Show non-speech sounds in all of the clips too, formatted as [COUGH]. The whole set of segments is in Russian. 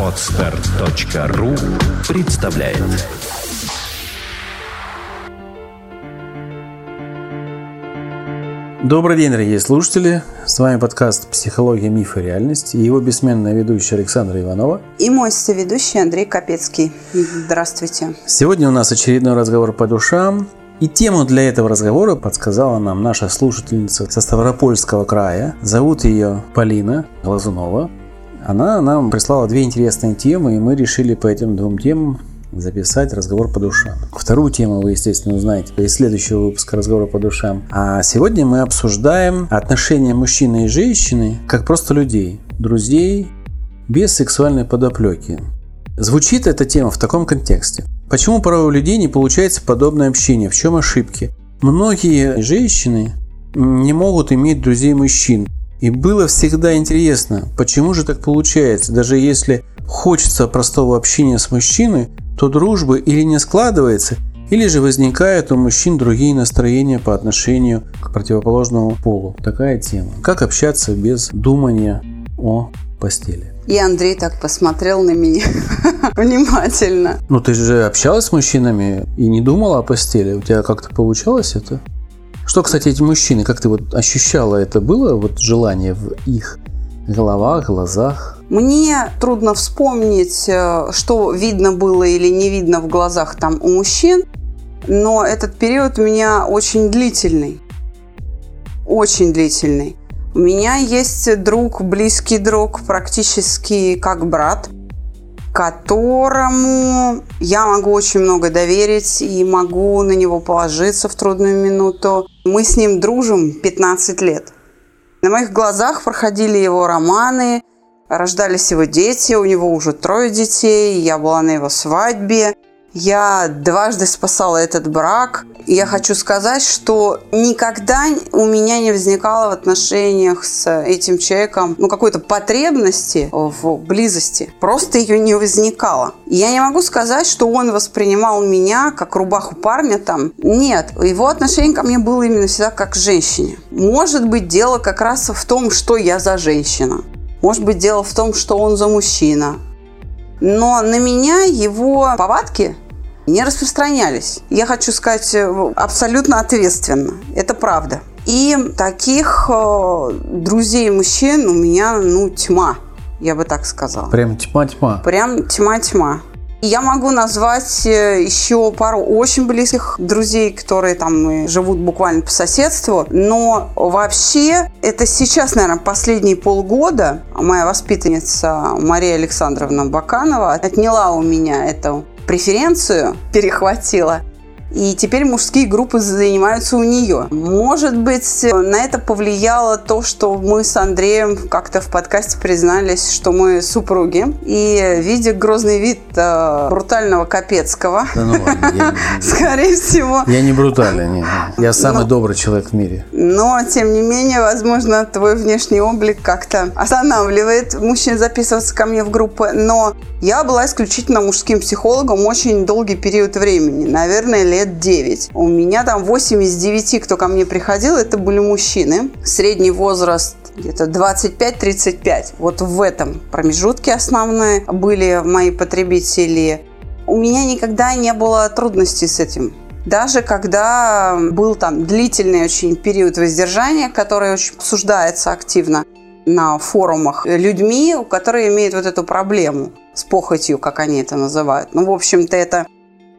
Отстар.ру представляет Добрый день, дорогие слушатели. С вами подкаст «Психология, миф и реальность» и его бессменная ведущая Александра Иванова. И мой соведущий Андрей Капецкий. Здравствуйте. Сегодня у нас очередной разговор по душам. И тему для этого разговора подсказала нам наша слушательница со Ставропольского края. Зовут ее Полина Глазунова. Она нам прислала две интересные темы, и мы решили по этим двум темам записать разговор по душам. Вторую тему вы, естественно, узнаете из следующего выпуска разговора по душам. А сегодня мы обсуждаем отношения мужчины и женщины как просто людей, друзей, без сексуальной подоплеки. Звучит эта тема в таком контексте. Почему порой у людей не получается подобное общение? В чем ошибки? Многие женщины не могут иметь друзей мужчин. И было всегда интересно, почему же так получается, даже если хочется простого общения с мужчиной, то дружбы или не складывается, или же возникают у мужчин другие настроения по отношению к противоположному полу. Такая тема. Как общаться без думания о постели. И Андрей так посмотрел на меня [LAUGHS] внимательно. Ну, ты же общалась с мужчинами и не думала о постели. У тебя как-то получалось это? Что, кстати, эти мужчины, как ты вот ощущала это? Было вот желание в их головах, глазах? Мне трудно вспомнить, э, что видно было или не видно в глазах там у мужчин, но этот период у меня очень длительный. Очень длительный. У меня есть друг, близкий друг, практически как брат, которому я могу очень много доверить и могу на него положиться в трудную минуту. Мы с ним дружим 15 лет. На моих глазах проходили его романы, рождались его дети, у него уже трое детей, я была на его свадьбе. Я дважды спасала этот брак. Я хочу сказать, что никогда у меня не возникало в отношениях с этим человеком ну, какой-то потребности в близости. Просто ее не возникало. Я не могу сказать, что он воспринимал меня как рубаху парня там. Нет, его отношение ко мне было именно всегда как к женщине. Может быть, дело как раз в том, что я за женщина. Может быть, дело в том, что он за мужчина. Но на меня его повадки не распространялись. Я хочу сказать э, абсолютно ответственно. Это правда. И таких э, друзей мужчин у меня, ну, тьма, я бы так сказала. Прям тьма-тьма. Прям тьма-тьма. Я могу назвать э, еще пару очень близких друзей, которые там живут буквально по соседству. Но вообще это сейчас, наверное, последние полгода моя воспитанница Мария Александровна Баканова отняла у меня эту преференцию перехватила. И теперь мужские группы занимаются у нее. Может быть, на это повлияло то, что мы с Андреем как-то в подкасте признались, что мы супруги. И видя грозный вид э, брутального Капецкого, да ну ладно, я, [LAUGHS] скорее всего... Я не брутальный, нет. Я самый но, добрый человек в мире. Но, тем не менее, возможно, твой внешний облик как-то останавливает мужчин записываться ко мне в группы. Но я была исключительно мужским психологом очень долгий период времени. Наверное, лет 9. У меня там 8 из 9, кто ко мне приходил, это были мужчины. Средний возраст где-то 25-35. Вот в этом промежутке основные были мои потребители. У меня никогда не было трудностей с этим. Даже когда был там длительный очень период воздержания, который очень обсуждается активно на форумах людьми, которые имеют вот эту проблему с похотью, как они это называют. Ну, в общем-то, это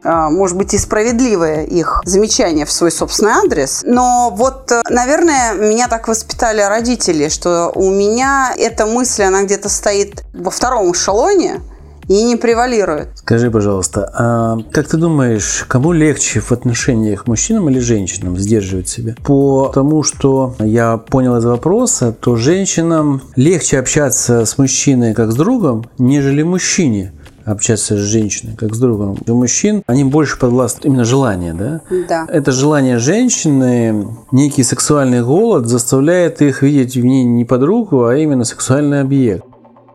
может быть, и справедливое их замечание в свой собственный адрес. Но вот, э, наверное, меня так воспитали родители, что у меня эта мысль, она где-то стоит во втором эшелоне, и не превалирует. Скажи, пожалуйста, а как ты думаешь, кому легче в отношениях мужчинам или женщинам сдерживать себя? По тому, что я понял из вопроса, то женщинам легче общаться с мужчиной как с другом, нежели мужчине общаться с женщиной, как с другом. У мужчин они больше подвластны именно желание, да? Да. Это желание женщины, некий сексуальный голод заставляет их видеть в ней не подругу, а именно сексуальный объект.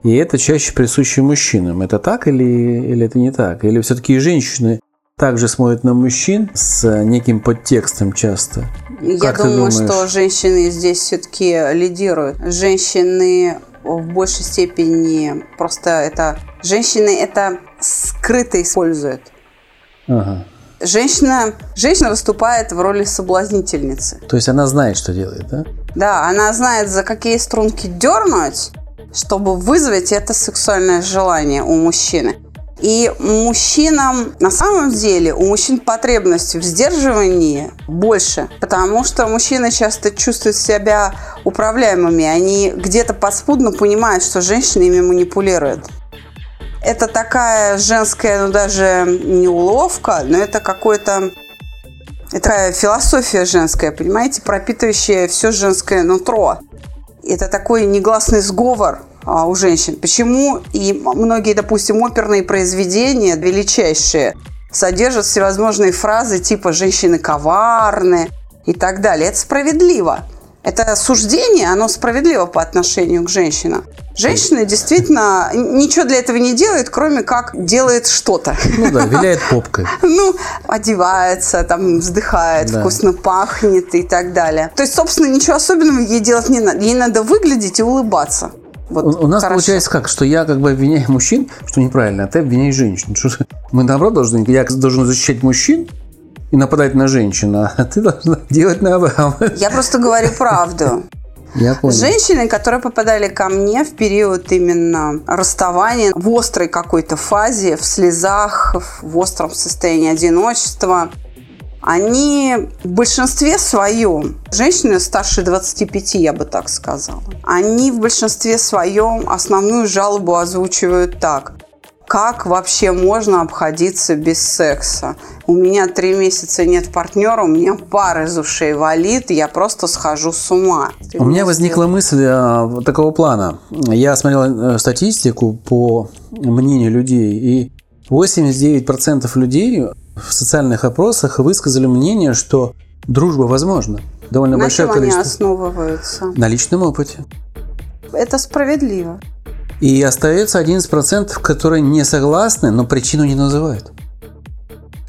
И это чаще присуще мужчинам. Это так или, или это не так? Или все-таки женщины также смотрят на мужчин с неким подтекстом часто? Я как думаю, что женщины здесь все-таки лидируют. Женщины в большей степени просто это женщины это скрыто используют. Ага. Женщина, женщина выступает в роли соблазнительницы. То есть она знает, что делает, да? Да, она знает, за какие струнки дернуть, чтобы вызвать это сексуальное желание у мужчины. И мужчинам, на самом деле, у мужчин потребность в сдерживании больше, потому что мужчины часто чувствуют себя управляемыми. Они где-то подспудно понимают, что женщина ими манипулирует. Это такая женская, ну даже не уловка, но это какой-то это такая философия женская, понимаете, пропитывающая все женское нутро. Это такой негласный сговор у женщин. Почему и многие, допустим, оперные произведения величайшие содержат всевозможные фразы типа «женщины коварны» и так далее. Это справедливо. Это суждение, оно справедливо по отношению к женщинам. Женщина действительно ничего для этого не делает, кроме как делает что-то. Ну да, виляет попкой. [LAUGHS] Ну, одевается, там, вздыхает, Да. вкусно пахнет и так далее. То есть, собственно, ничего особенного ей делать не надо. Ей надо выглядеть и улыбаться. Вот, У, у нас хорошо. получается как, что я как бы обвиняю мужчин, что неправильно, а ты обвиняешь женщин. Что мы наоборот должны, я должен защищать мужчин и нападать на женщин, а ты должна делать наоборот. Я просто говорю правду. Я понял. Женщины, которые попадали ко мне в период именно расставания, в острой какой-то фазе, в слезах, в остром состоянии одиночества, они в большинстве своем, женщины старше 25, я бы так сказала, они в большинстве своем основную жалобу озвучивают так. Как вообще можно обходиться без секса? У меня три месяца нет партнера, у меня пар из ушей валит, я просто схожу с ума. У меня возникла мысль а, такого плана. Я смотрел э, статистику по мнению людей, и 89% людей в социальных опросах высказали мнение, что дружба возможна. Довольно На большое чем они количество. основываются? На личном опыте. Это справедливо. И остается 11%, которые не согласны, но причину не называют.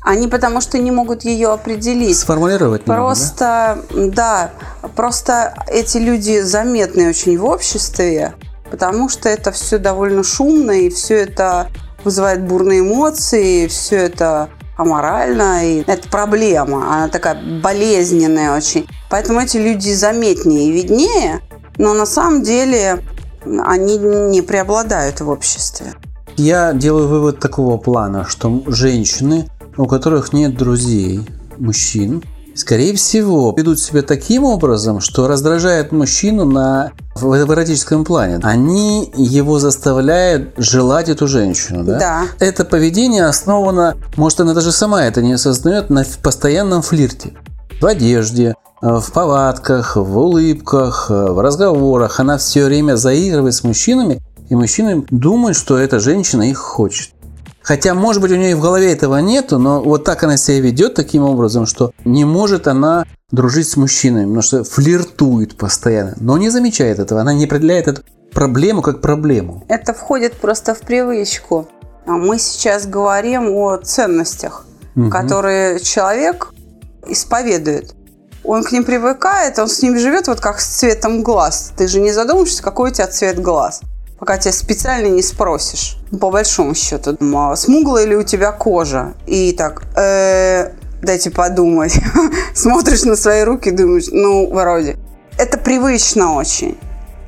Они потому что не могут ее определить. Сформулировать не могут, да? Просто, да, просто эти люди заметны очень в обществе, потому что это все довольно шумно, и все это вызывает бурные эмоции, все это аморально, и это проблема, она такая болезненная очень. Поэтому эти люди заметнее и виднее, но на самом деле они не преобладают в обществе. Я делаю вывод такого плана, что женщины, у которых нет друзей, мужчин, скорее всего, ведут себя таким образом, что раздражает мужчину на в эротическом плане. Они его заставляют желать эту женщину, да? Да. Это поведение основано, может, она даже сама это не осознает, на постоянном флирте. В одежде, э, в повадках, в улыбках, э, в разговорах. Она все время заигрывает с мужчинами, и мужчины думают, что эта женщина их хочет. Хотя, может быть, у нее и в голове этого нету, но вот так она себя ведет таким образом, что не может она дружить с мужчинами, потому что флиртует постоянно, но не замечает этого. Она не определяет эту проблему как проблему. Это входит просто в привычку. А Мы сейчас говорим о ценностях, которые человек исповедует. Он к ним привыкает, он с ним живет вот как с цветом глаз. Ты же не задумываешься, какой у тебя цвет глаз, пока тебя специально не спросишь. По большому счету, а смуглая ли у тебя кожа? И так, «Э, дайте подумать. [LAUGHS] Смотришь на свои руки, думаешь, ну, вроде. Это привычно очень.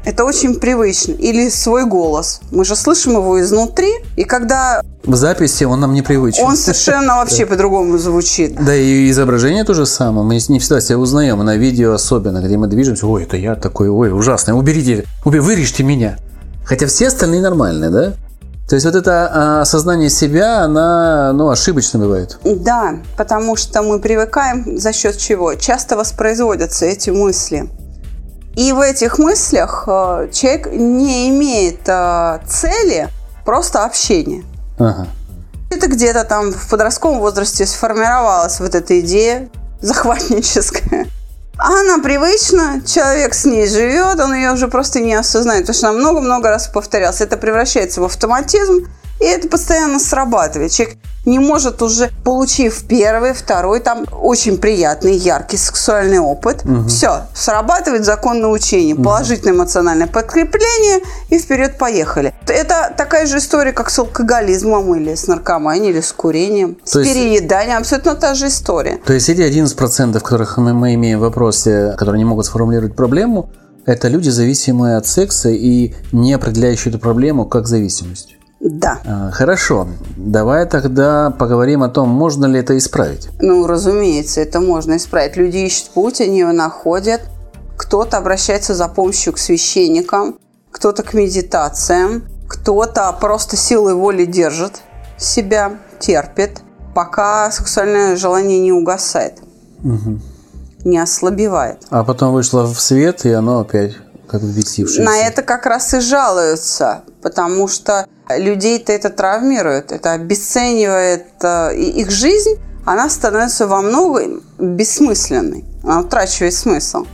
Это очень привычно. Или свой голос. Мы же слышим его изнутри, и когда В записи он нам непривычен. он совершенно вообще по-другому звучит. Да и изображение то же самое. Мы не всегда себя узнаем, на видео особенно, где мы движемся. Ой, это я такой, ой, ужасный, уберите, убе- вырежьте меня. Хотя все остальные нормальные, да? То есть вот это а, осознание себя, она, ну, ошибочно бывает. Да, потому что мы привыкаем за счет чего? Часто воспроизводятся эти мысли. И в этих мыслях э, человек не имеет э, цели, просто общения. Ага. Это где-то там в подростковом возрасте сформировалась вот эта идея захватническая. А она привычна, человек с ней живет, он ее уже просто не осознает, потому что она много-много раз повторялась. Это превращается в автоматизм, И это постоянно срабатывает. Человек не может уже, получив первый, второй, там очень приятный, яркий сексуальный опыт, угу. все, срабатывает закон научения, угу. положительное эмоциональное подкрепление и вперед поехали. Такая же история, как с алкоголизмом или с наркоманией, или с курением, то с есть, перееданием, абсолютно та же история. То есть эти 11%, которых мы, мы имеем в вопросе, которые не могут сформулировать проблему, это люди, зависимые от секса и не определяющие эту проблему как зависимость. Да. А, хорошо. Давай тогда поговорим о том, можно ли это исправить. Ну, разумеется, это можно исправить. Люди ищут путь, они его находят. Кто-то обращается за помощью к священникам, кто-то к медитациям, кто-то просто силой воли держит себя, терпит, пока сексуальное желание не угасает, угу. не ослабевает. А потом вышло в свет, и оно опять как взбесившееся. На это как раз и жалуются, потому что людей-то это травмирует, это обесценивает э, их жизнь, она становится во многом бессмысленной, она утрачивает смысл.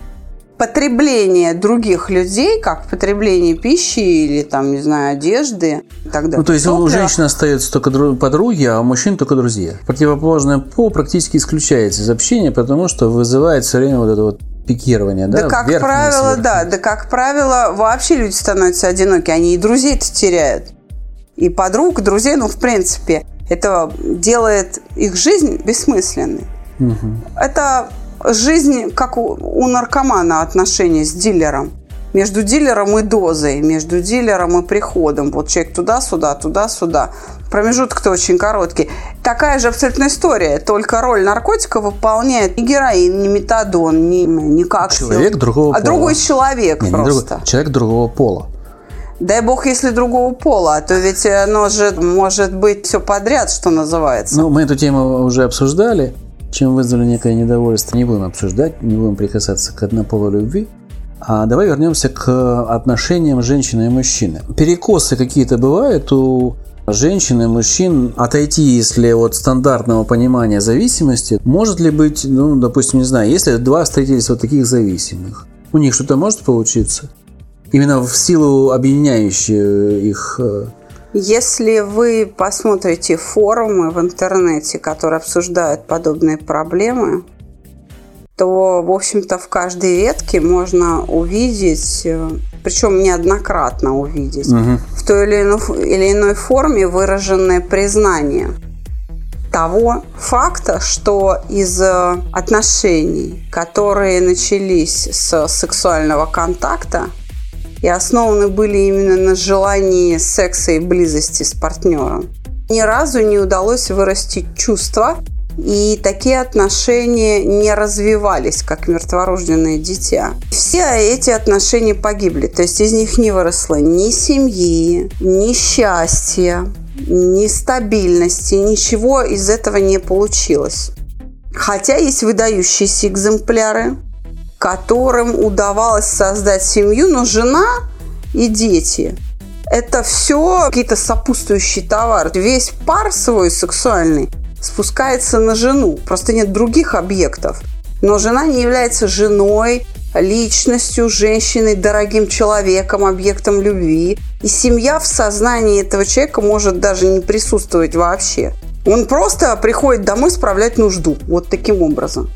Потребление других людей, как потребление пищи или, там, не знаю, одежды и так далее. Ну, то есть Топлива. у женщины остаются только подруги, а у мужчин только друзья. Противоположное пол практически исключается из общения, потому что вызывает все время вот это вот пикирование, да? Да, как правило, да. Да, как правило, вообще люди становятся одиноки, они и друзей-то теряют и подруг, и друзей, ну, в принципе, это делает их жизнь бессмысленной. Угу. Это жизнь, как у, у наркомана отношения с дилером. Между дилером и дозой, между дилером и приходом. Вот человек туда-сюда, туда-сюда. Промежуток-то очень короткий. Такая же абсолютно история, только роль наркотика выполняет не героин, не метадон, не, не как Человек другого а пола. другой человек не, просто. Не другой, человек другого пола. Дай бог, если другого пола, а то ведь оно же может быть все подряд, что называется. Ну, мы эту тему уже обсуждали, чем вызвали некое недовольство. Не будем обсуждать, не будем прикасаться к однополой любви. А давай вернемся к отношениям женщины и мужчины. Перекосы какие-то бывают у женщин и мужчин отойти, если от стандартного понимания зависимости, может ли быть, ну, допустим, не знаю, если два встретились вот таких зависимых, у них что-то может получиться? Именно в силу объединяющей их э, если вы посмотрите форумы в интернете, которые обсуждают подобные проблемы, то, в общем-то, в каждой ветке можно увидеть, э, причем неоднократно увидеть, угу. в той или иной, или иной форме выраженное признание того факта, что из э, отношений, которые начались с сексуального контакта, и основаны были именно на желании секса и близости с партнером. Ни разу не удалось вырастить чувства, и такие отношения не развивались, как мертворожденное дитя. Все эти отношения погибли, то есть из них не выросло ни семьи, ни счастья, ни стабильности, ничего из этого не получилось. Хотя есть выдающиеся экземпляры, которым удавалось создать семью, но жена и дети – это все какие-то сопутствующие товары. Весь пар свой сексуальный спускается на жену. Просто нет других объектов. Но жена не является женой, личностью, женщиной, дорогим человеком, объектом любви. И семья в сознании этого человека может даже не присутствовать вообще. Он просто приходит домой справлять нужду. Вот таким образом.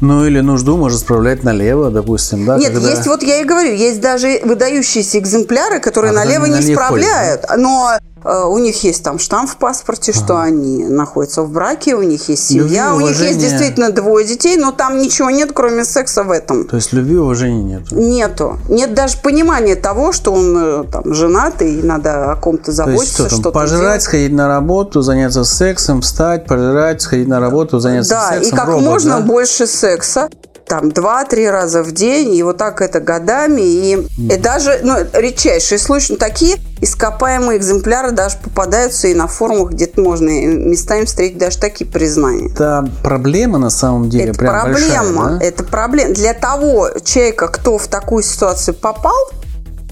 Ну или нужду может справлять налево, допустим, да? Нет, когда... есть, вот я и говорю, есть даже выдающиеся экземпляры, которые а налево не справляют. Ходят, да? Но у них есть там штамп в паспорте, что ага. они находятся в браке, у них есть семья, любви, у них есть действительно двое детей, но там ничего нет, кроме секса в этом. То есть любви и уважения нет? Нету. Нет даже понимания того, что он э, там женат и надо о ком-то заботиться, что-то Пожрать, делать. сходить на работу, заняться сексом, встать, пожрать, сходить на работу, заняться да, сексом. Да, и как робот, можно да? больше секса там два-три раза в день, и вот так это годами. И, mm. и даже, ну, редчайшие случаи, ну, такие ископаемые экземпляры даже попадаются и на форумах, где-то можно местами встретить даже такие признания. Это проблема на самом деле это прям проблема, большая, да? это проблема. Для того человека, кто в такую ситуацию попал,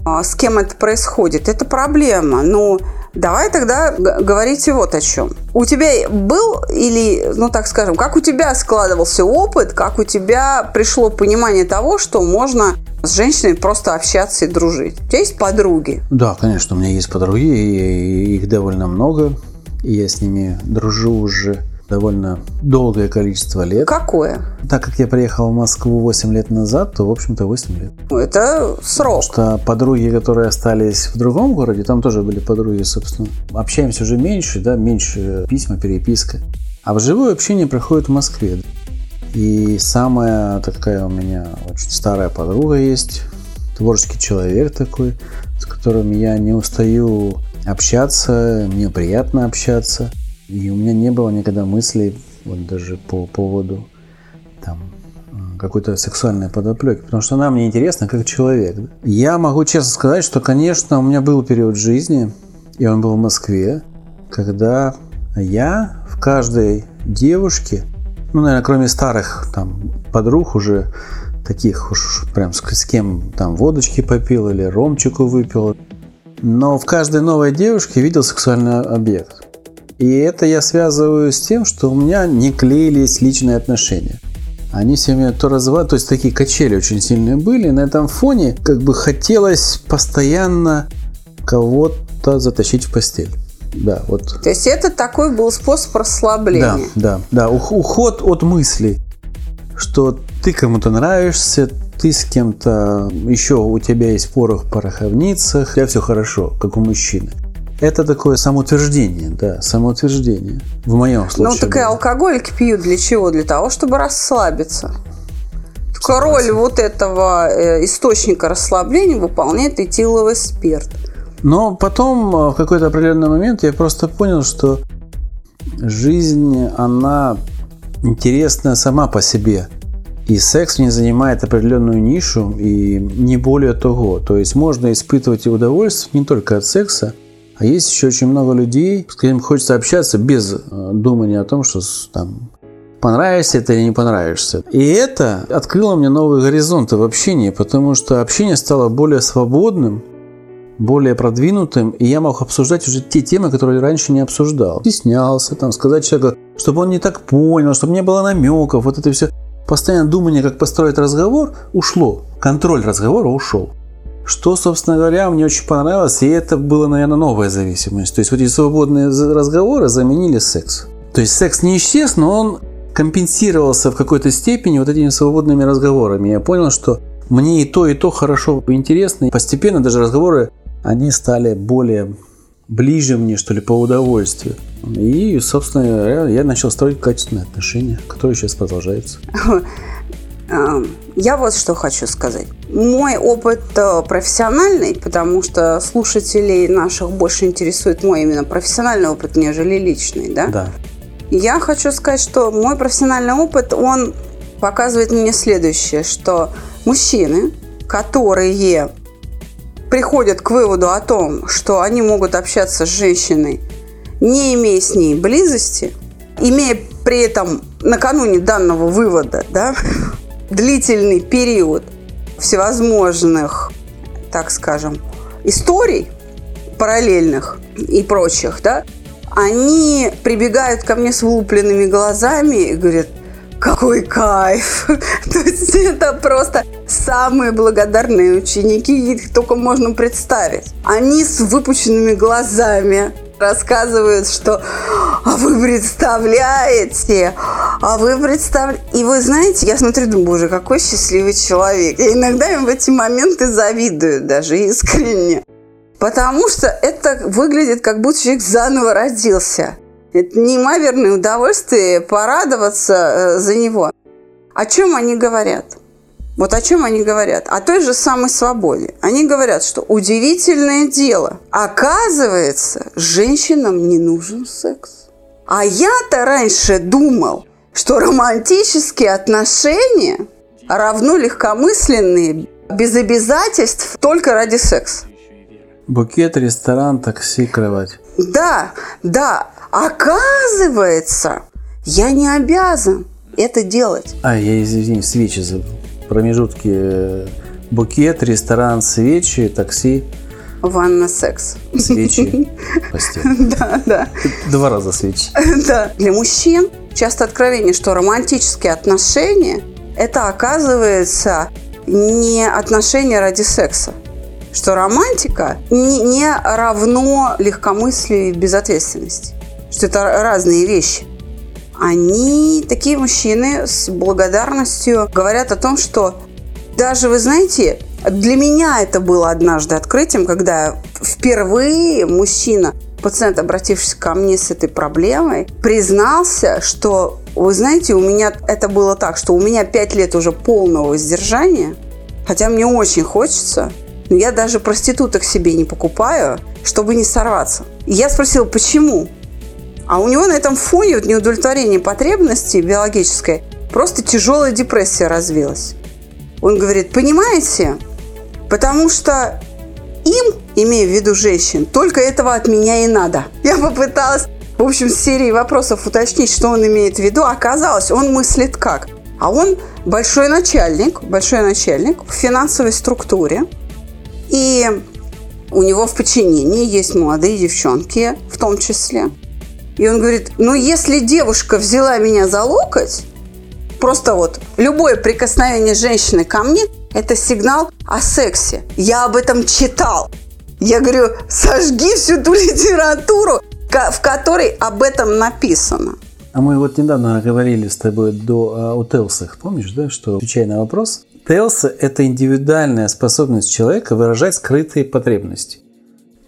а, с кем это происходит, это проблема. Но Давай тогда говорите вот о чем. У тебя был или, ну так скажем, как у тебя складывался опыт, как у тебя пришло понимание того, что можно с женщиной просто общаться и дружить. У тебя есть подруги? Да, конечно, у меня есть подруги, и их довольно много. И я с ними дружу уже довольно долгое количество лет. Какое? Так как я приехал в Москву 8 лет назад, то, в общем-то, 8 лет. Это срок. Потому что подруги, которые остались в другом городе, там тоже были подруги, собственно. Общаемся уже меньше, да, меньше письма, переписка. А в живое общение проходит в Москве. И самая такая у меня очень старая подруга есть, творческий человек такой, с которым я не устаю общаться, мне приятно общаться. И у меня не было никогда мыслей, вот даже по поводу там, какой-то сексуальной подоплеки, потому что она мне интересна как человек. Я могу честно сказать, что, конечно, у меня был период жизни, и он был в Москве, когда я в каждой девушке, ну, наверное, кроме старых там подруг уже, таких уж прям с, с кем там водочки попил или ромчику выпил, но в каждой новой девушке видел сексуальный объект. И это я связываю с тем, что у меня не клеились личные отношения. Они все меня то развивают, то есть такие качели очень сильные были. На этом фоне как бы хотелось постоянно кого-то затащить в постель. Да, вот. То есть это такой был способ расслабления. Да, да, да. Уход от мыслей, что ты кому-то нравишься, ты с кем-то, еще у тебя есть порох в пороховницах, у тебя все хорошо, как у мужчины. Это такое самоутверждение, да, самоутверждение. В моем случае. Ну, так и алкоголики пьют для чего? Для того, чтобы расслабиться. Только роль вот этого э, источника расслабления выполняет этиловый спирт. Но потом, э, в какой-то определенный момент, я просто понял, что жизнь, она интересна сама по себе. И секс не занимает определенную нишу, и не более того. То есть можно испытывать удовольствие не только от секса, а есть еще очень много людей, с которыми хочется общаться без э, думания о том, что там понравишься это или не понравишься. И это открыло мне новые горизонты в общении, потому что общение стало более свободным, более продвинутым, и я мог обсуждать уже те темы, которые раньше не обсуждал. Стеснялся, там, сказать человеку, чтобы он не так понял, чтобы не было намеков, вот это все. Постоянно думание, как построить разговор, ушло. Контроль разговора ушел. Что, собственно говоря, мне очень понравилось, и это было, наверное, новая зависимость. То есть вот эти свободные разговоры заменили секс. То есть секс не исчез, но он компенсировался в какой-то степени вот этими свободными разговорами. Я понял, что мне и то, и то хорошо интересно. И постепенно даже разговоры, они стали более ближе мне, что ли, по удовольствию. И, собственно говоря, я начал строить качественные отношения, которые сейчас продолжаются. [LAUGHS] Я вот что хочу сказать. Мой опыт э, профессиональный, потому что слушателей наших больше интересует мой именно профессиональный опыт, нежели личный, да? Да. Я хочу сказать, что мой профессиональный опыт, он показывает мне следующее, что мужчины, которые приходят к выводу о том, что они могут общаться с женщиной, не имея с ней близости, имея при этом накануне данного вывода, да, [LAUGHS] длительный период всевозможных, так скажем, историй параллельных и прочих, да, они прибегают ко мне с вылупленными глазами и говорят, какой кайф! [LAUGHS] То есть это просто самые благодарные ученики, их только можно представить. Они с выпущенными глазами рассказывают, что а вы представляете, а вы представляете. И вы знаете, я смотрю, думаю, боже, какой счастливый человек. Я иногда им в эти моменты завидую даже искренне. Потому что это выглядит, как будто человек заново родился. Это неимоверное удовольствие порадоваться э, за него. О чем они говорят? Вот о чем они говорят? О той же самой свободе. Они говорят, что удивительное дело. Оказывается, женщинам не нужен секс. А я-то раньше думал, что романтические отношения равно легкомысленные, без обязательств, только ради секса. Букет, ресторан, такси, кровать. Да, да. Оказывается, я не обязан это делать. А, я извини, свечи забыл промежутки э, букет, ресторан, свечи, такси. Ванна, секс. Свечи, [LAUGHS] постель. Да, да. Два раза свечи. [LAUGHS] Да. Для мужчин часто откровение, что романтические отношения – это, оказывается, не отношения ради секса. Что романтика не, не равно легкомыслию и безответственности. Что это разные вещи. Они, такие мужчины, с благодарностью говорят о том, что даже, вы знаете, для меня это было однажды открытием, когда впервые мужчина, пациент, обратившись ко мне с этой проблемой, признался, что, вы знаете, у меня это было так, что у меня пять лет уже полного воздержания, хотя мне очень хочется, но я даже проституток себе не покупаю, чтобы не сорваться. И я спросила, почему? А у него на этом фоне вот неудовлетворение потребности биологической просто тяжелая депрессия развилась. Он говорит, понимаете, потому что им, имея в виду женщин, только этого от меня и надо. Я попыталась, в общем, с серии вопросов уточнить, что он имеет в виду. Оказалось, он мыслит как? А он большой начальник, большой начальник в финансовой структуре. И у него в подчинении есть молодые девчонки в том числе. И он говорит, ну если девушка взяла меня за локоть, Просто вот любое прикосновение женщины ко мне – это сигнал о сексе. Я об этом читал. Я говорю, сожги всю ту литературу, в которой об этом написано. А мы вот недавно говорили с тобой до, а, о Телсах, помнишь, да, что, отвечая на вопрос, Телсы – это индивидуальная способность человека выражать скрытые потребности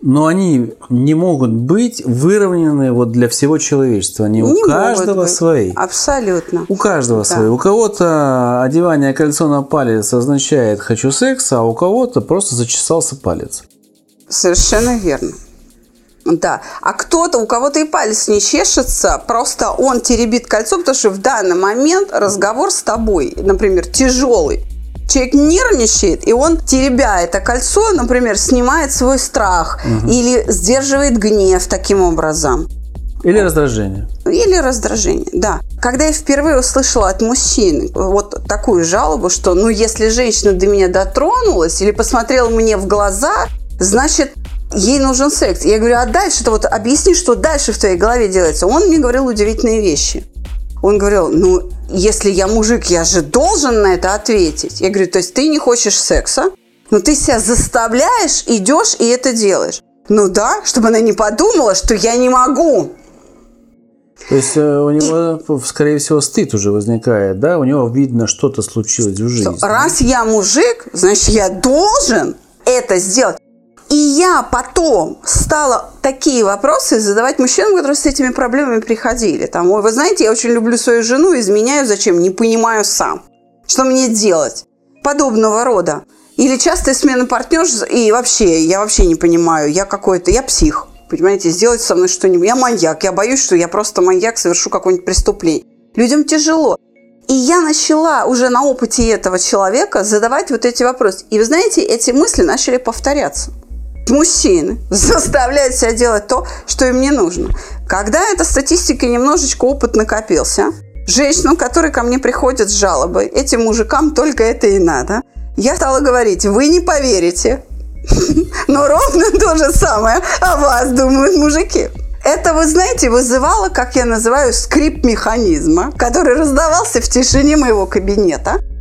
но они не могут быть выровнены вот для всего человечества. Они не у каждого свои. Абсолютно. У каждого да. свои. У кого-то одевание кольцо на палец означает «хочу секса», а у кого-то просто зачесался палец. Совершенно верно. Да. А кто-то, у кого-то и палец не чешется, просто он теребит кольцо, потому что в данный момент разговор с тобой, например, тяжелый человек нервничает, и он, теребя это кольцо, например, снимает свой страх угу. или сдерживает гнев таким образом. Или раздражение. Или раздражение, да. Когда я впервые услышала от мужчин вот такую жалобу, что ну если женщина до меня дотронулась или посмотрела мне в глаза, значит ей нужен секс. Я говорю, а дальше-то вот объясни, что дальше в твоей голове делается. Он мне говорил удивительные вещи. Он говорил, ну, если я мужик, я же должен на это ответить. Я говорю, то есть ты не хочешь секса, но ты себя заставляешь, идешь и это делаешь. Ну да, чтобы она не подумала, что я не могу. То есть э, у него, и... скорее всего, стыд уже возникает, да? У него видно, что-то случилось в жизни. Раз я мужик, значит, я должен это сделать. И я потом стала такие вопросы задавать мужчинам, которые с этими проблемами приходили. Там, ой, вы знаете, я очень люблю свою жену, изменяю, зачем? Не понимаю сам. Что мне делать? Подобного рода. Или частая смена партнерств, и вообще, я вообще не понимаю, я какой-то, я псих. Понимаете, сделать со мной что-нибудь. Я маньяк, я боюсь, что я просто маньяк, совершу какое-нибудь преступление. Людям тяжело. И я начала уже на опыте этого человека задавать вот эти вопросы. И вы знаете, эти мысли начали повторяться мужчины [LAUGHS] заставляют себя делать то, что им не нужно. Когда эта статистика немножечко опыт накопился, женщинам, которые ко мне приходят с жалобой, этим мужикам только это и надо, я стала говорить, вы не поверите, [LAUGHS] но ровно то же самое о вас думают мужики. Это, вы знаете, вызывало, как я называю, скрип механизма, который раздавался в тишине моего кабинета –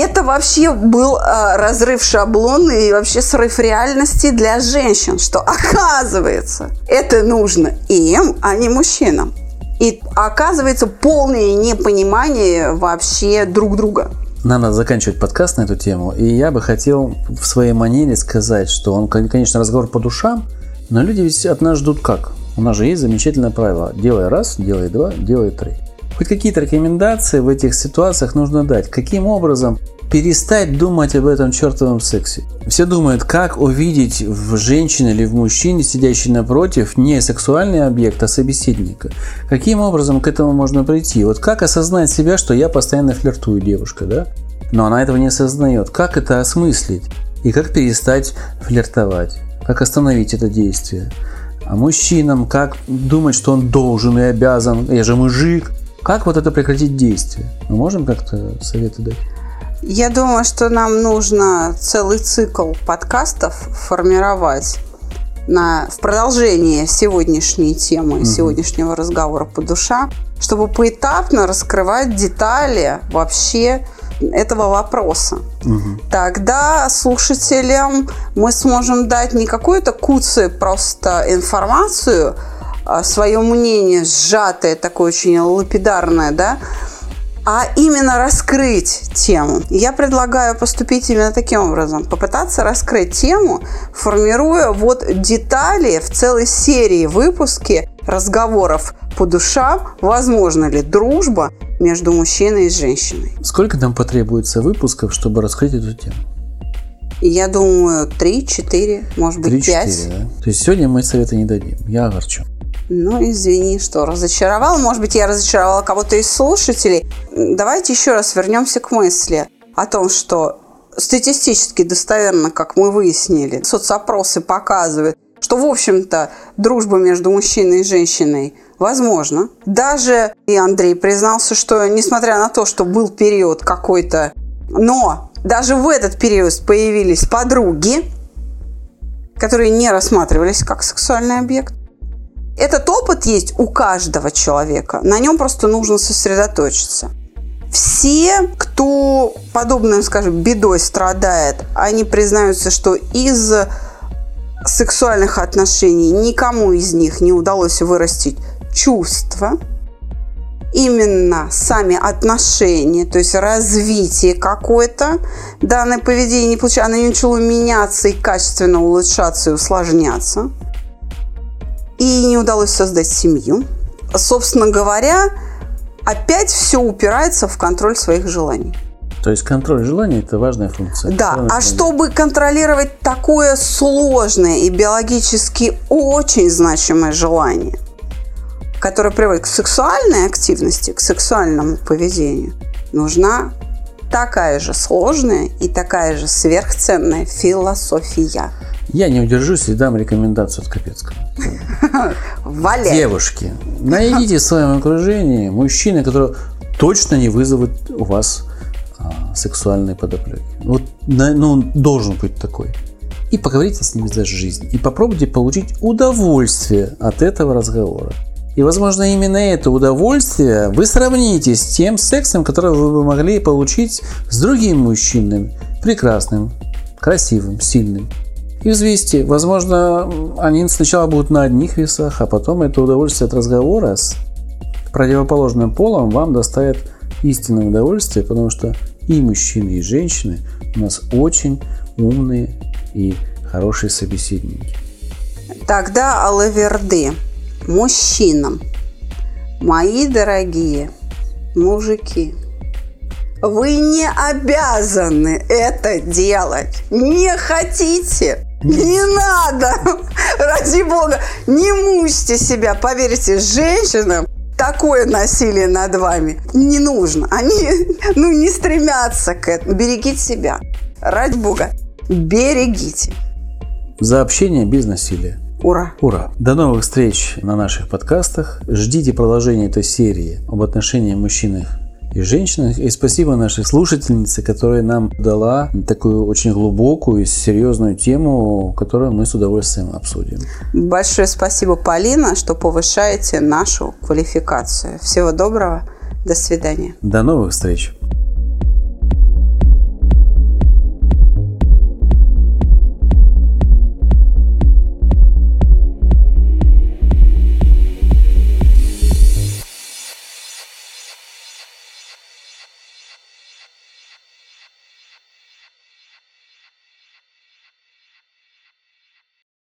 это вообще был э, разрыв шаблона и вообще срыв реальности для женщин, что оказывается это нужно им, а не мужчинам. И оказывается полное непонимание вообще друг друга. Нам надо заканчивать подкаст на эту тему. И я бы хотел в своей манере сказать, что он, конечно, разговор по душам, но люди ведь от нас ждут как? У нас же есть замечательное правило. Делай раз, делай два, делай три. Хоть какие-то рекомендации в этих ситуациях нужно дать. Каким образом перестать думать об этом чертовом сексе. Все думают, как увидеть в женщине или в мужчине, сидящей напротив, не сексуальный объект, а собеседника. Каким образом к этому можно прийти? Вот как осознать себя, что я постоянно флиртую девушка, да? Но она этого не осознает. Как это осмыслить? И как перестать флиртовать? Как остановить это действие? А мужчинам как думать, что он должен и обязан? Я же мужик. Как вот это прекратить действие? Мы можем как-то советы дать? Я думаю, что нам нужно целый цикл подкастов формировать на, в продолжение сегодняшней темы, угу. сегодняшнего разговора по душам, чтобы поэтапно раскрывать детали вообще этого вопроса. Тогда слушателям мы сможем дать не какую-то куцую просто информацию, свое мнение сжатое, такое очень лапидарное, да, а именно раскрыть тему. Я предлагаю поступить именно таким образом. Попытаться раскрыть тему, формируя вот детали в целой серии выпуски разговоров по душам, возможно ли дружба между мужчиной и женщиной. Сколько нам потребуется выпусков, чтобы раскрыть эту тему? Я думаю, 3-4, может быть, 5. Да? То есть сегодня мы совета не дадим. Я огорчу. Ну, извини, что разочаровал. Может быть, я разочаровала кого-то из слушателей. Давайте еще раз вернемся к мысли о том, что статистически достоверно, как мы выяснили, соцопросы показывают, что, в общем-то, дружба между мужчиной и женщиной возможно. Даже и Андрей признался, что несмотря на то, что был период какой-то, но даже в этот период появились подруги, которые не рассматривались как сексуальный объект. Этот опыт есть у каждого человека. На нем просто нужно сосредоточиться. Все, кто подобным, скажем, бедой страдает, они признаются, что из сексуальных отношений никому из них не удалось вырастить чувства, именно сами отношения, то есть развитие какое-то, данное поведение не получилось, оно не начало меняться и качественно улучшаться и усложняться. И не удалось создать семью. Собственно говоря, опять все упирается в контроль своих желаний. То есть контроль желаний – это важная функция. Да, Важная а чтобы контролировать такое сложное и биологически очень значимое желание, которое приводит к сексуальной активности, к сексуальному поведению, нужна такая же сложная и такая же сверхценная философия. Я не удержусь и дам рекомендацию от Капецкого. Валяй. Девушки, найдите в своем окружении мужчины, которые точно не вызовут у вас а, сексуальной подоплеки. Вот, ну, он должен быть такой. И поговорите с ними за жизнь. И попробуйте получить удовольствие от этого разговора. И, возможно, именно это удовольствие вы сравните с тем сексом, который вы бы могли получить с другим мужчиной. Прекрасным, красивым, сильным. И взвесьте. Возможно, они сначала будут на одних весах, а потом это удовольствие от разговора с противоположным полом вам доставит истинное удовольствие, потому что и мужчины, и женщины у нас очень умные и хорошие собеседники. Тогда Алаверды мужчинам. Мои дорогие мужики, вы не обязаны это делать. Не хотите? Не надо! [LAUGHS] Ради бога, не мучьте себя. Поверьте, женщинам такое насилие над вами не нужно. Они [LAUGHS] ну, не стремятся к этому. Берегите себя. Ради бога, берегите. За общение без насилия. Ура! Ура! До новых встреч на наших подкастах. Ждите продолжения этой серии об отношениях мужчин и женщин. И спасибо нашей слушательнице, которая нам дала такую очень глубокую и серьезную тему, которую мы с удовольствием обсудим. Большое спасибо, Полина, что повышаете нашу квалификацию. Всего доброго. До свидания. До новых встреч!